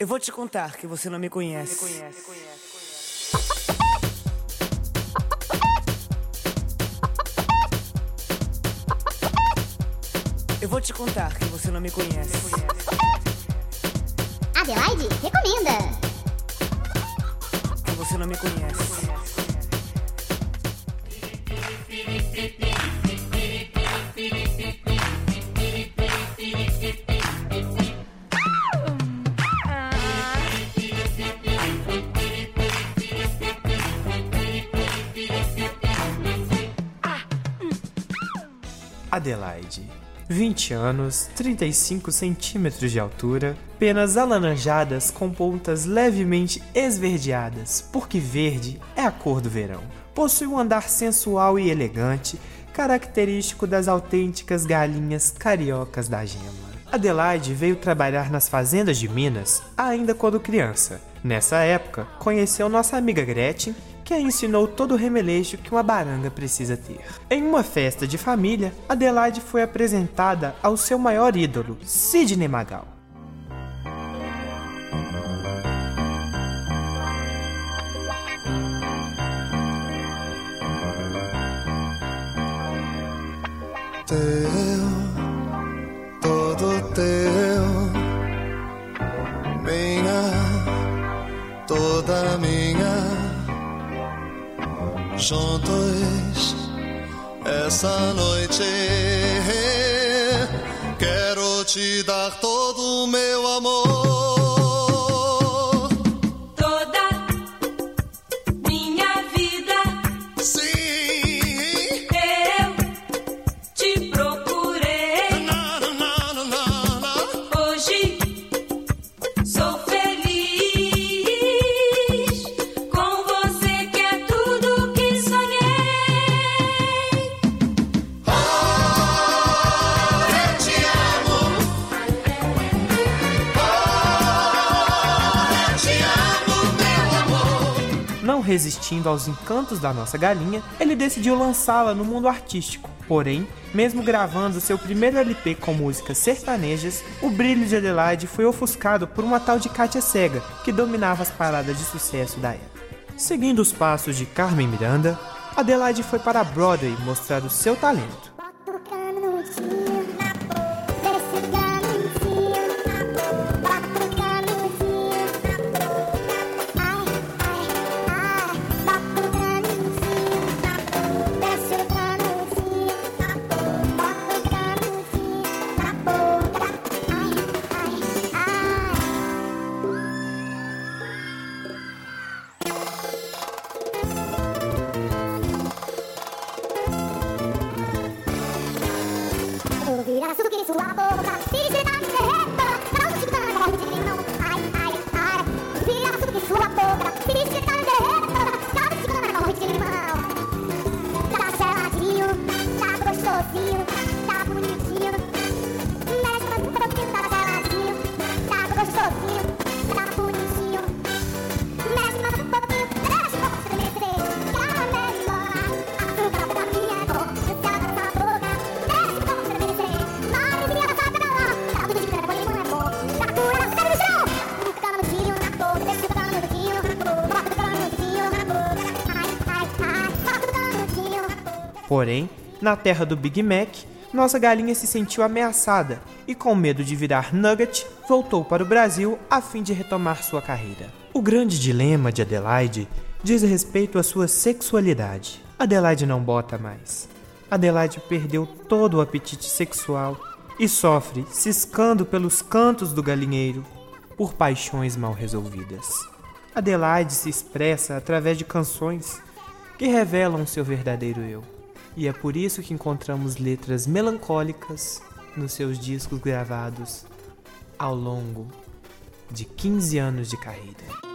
Eu vou te contar que você não me conhece. Eu vou te contar que você não me conhece. Adelaide recomenda. Que você não me conhece. Adelaide. 20 anos, 35 centímetros de altura, penas alaranjadas com pontas levemente esverdeadas, porque verde é a cor do verão. Possui um andar sensual e elegante, característico das autênticas galinhas cariocas da gema. Adelaide veio trabalhar nas fazendas de Minas ainda quando criança. Nessa época, conheceu nossa amiga Gretchen que a ensinou todo o remeleixo que uma baranga precisa ter. Em uma festa de família, Adelaide foi apresentada ao seu maior ídolo, Sidney Magal. Juntos essa noite. Quero te dar todo o meu amor. Resistindo aos encantos da nossa galinha, ele decidiu lançá-la no mundo artístico. Porém, mesmo gravando seu primeiro LP com músicas sertanejas, o brilho de Adelaide foi ofuscado por uma tal de Kátia Cega, que dominava as paradas de sucesso da época. Seguindo os passos de Carmen Miranda, Adelaide foi para Broadway mostrar o seu talento. Porém, na terra do Big Mac, nossa galinha se sentiu ameaçada e, com medo de virar nugget, voltou para o Brasil a fim de retomar sua carreira. O grande dilema de Adelaide diz respeito à sua sexualidade. Adelaide não bota mais. Adelaide perdeu todo o apetite sexual e sofre ciscando pelos cantos do galinheiro por paixões mal resolvidas. Adelaide se expressa através de canções que revelam seu verdadeiro eu. E é por isso que encontramos letras melancólicas nos seus discos gravados ao longo de 15 anos de carreira.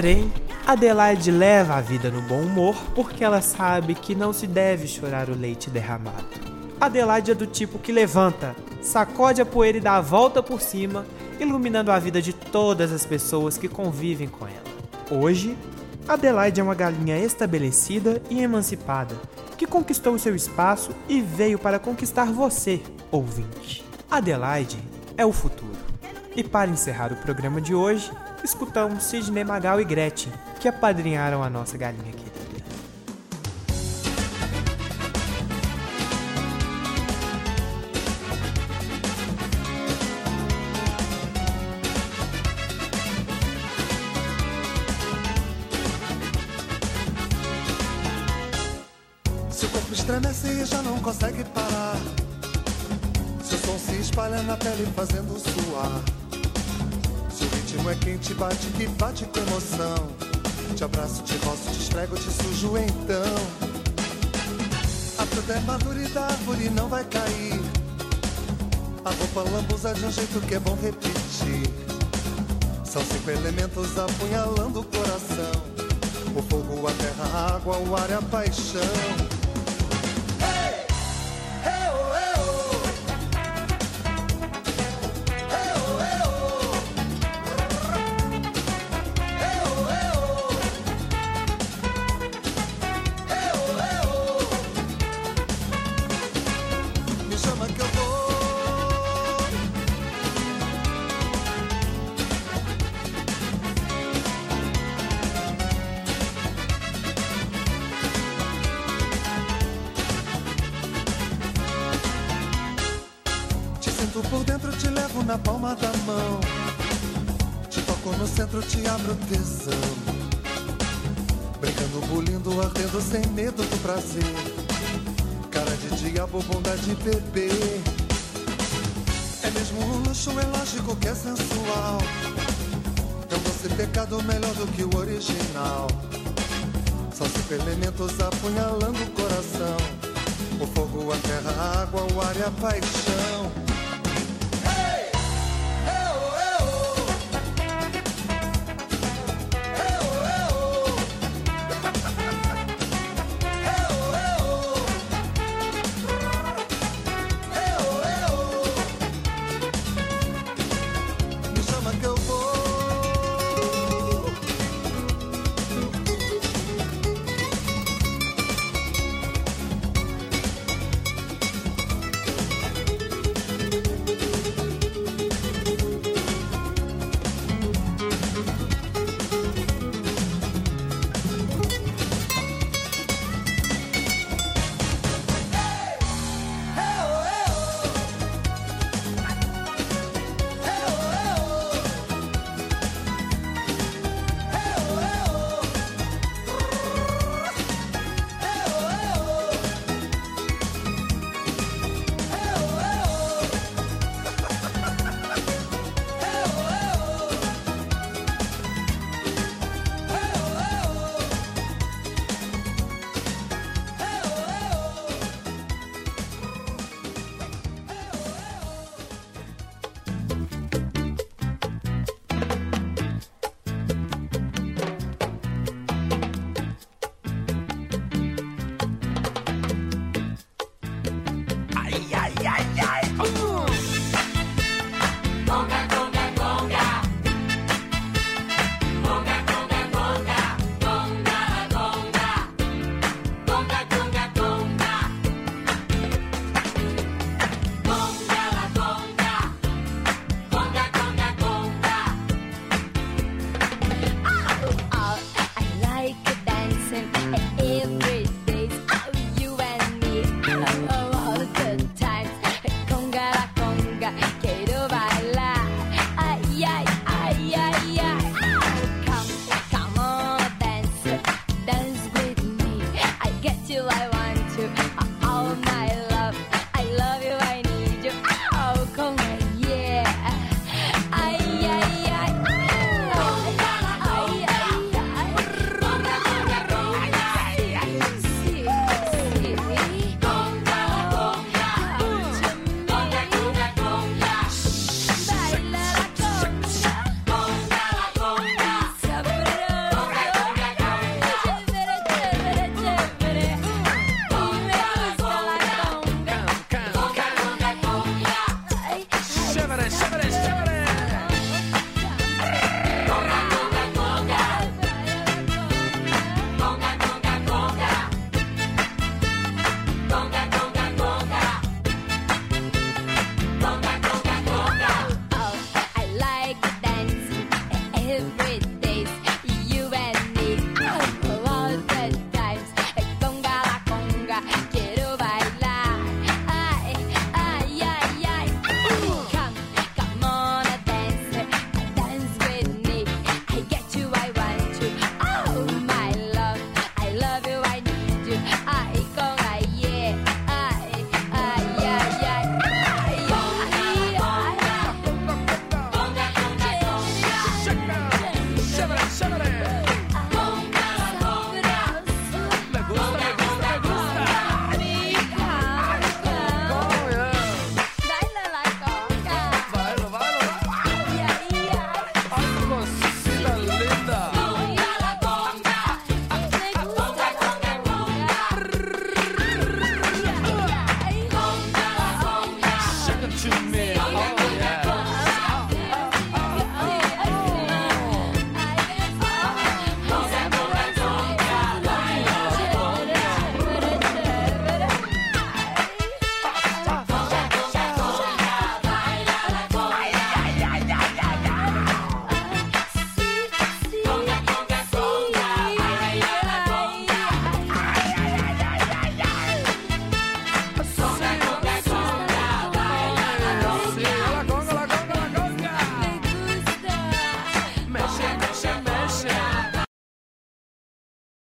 Porém, Adelaide leva a vida no bom humor porque ela sabe que não se deve chorar o leite derramado. Adelaide é do tipo que levanta, sacode a poeira e dá a volta por cima, iluminando a vida de todas as pessoas que convivem com ela. Hoje, Adelaide é uma galinha estabelecida e emancipada, que conquistou seu espaço e veio para conquistar você, ouvinte. Adelaide é o futuro. E para encerrar o programa de hoje, escutamos Sidney Magal e Gretchen, que apadrinharam a nossa galinha querida. Se o corpo estremece e já não consegue parar. Se o som se espalha na pele fazendo suar. Ritmo é quente, bate que bate com emoção. Te abraço, te roço, te esfrego, te sujo então. A fruta é madura e da árvore não vai cair. A roupa lambuza de um jeito que é bom repetir. São cinco elementos apunhalando o coração. O fogo, a terra, a água, o ar e a paixão. Sinto por dentro, te levo na palma da mão. Te toco no centro, te abro tesão. Brincando, bulindo, ardendo sem medo do prazer. Cara de diabo, bunda de bebê. É mesmo um luxo, é lógico que é sensual. É um doce pecado melhor do que o original. São cinco elementos apunhalando o coração. O fogo, a terra, a água, o ar e a paixão.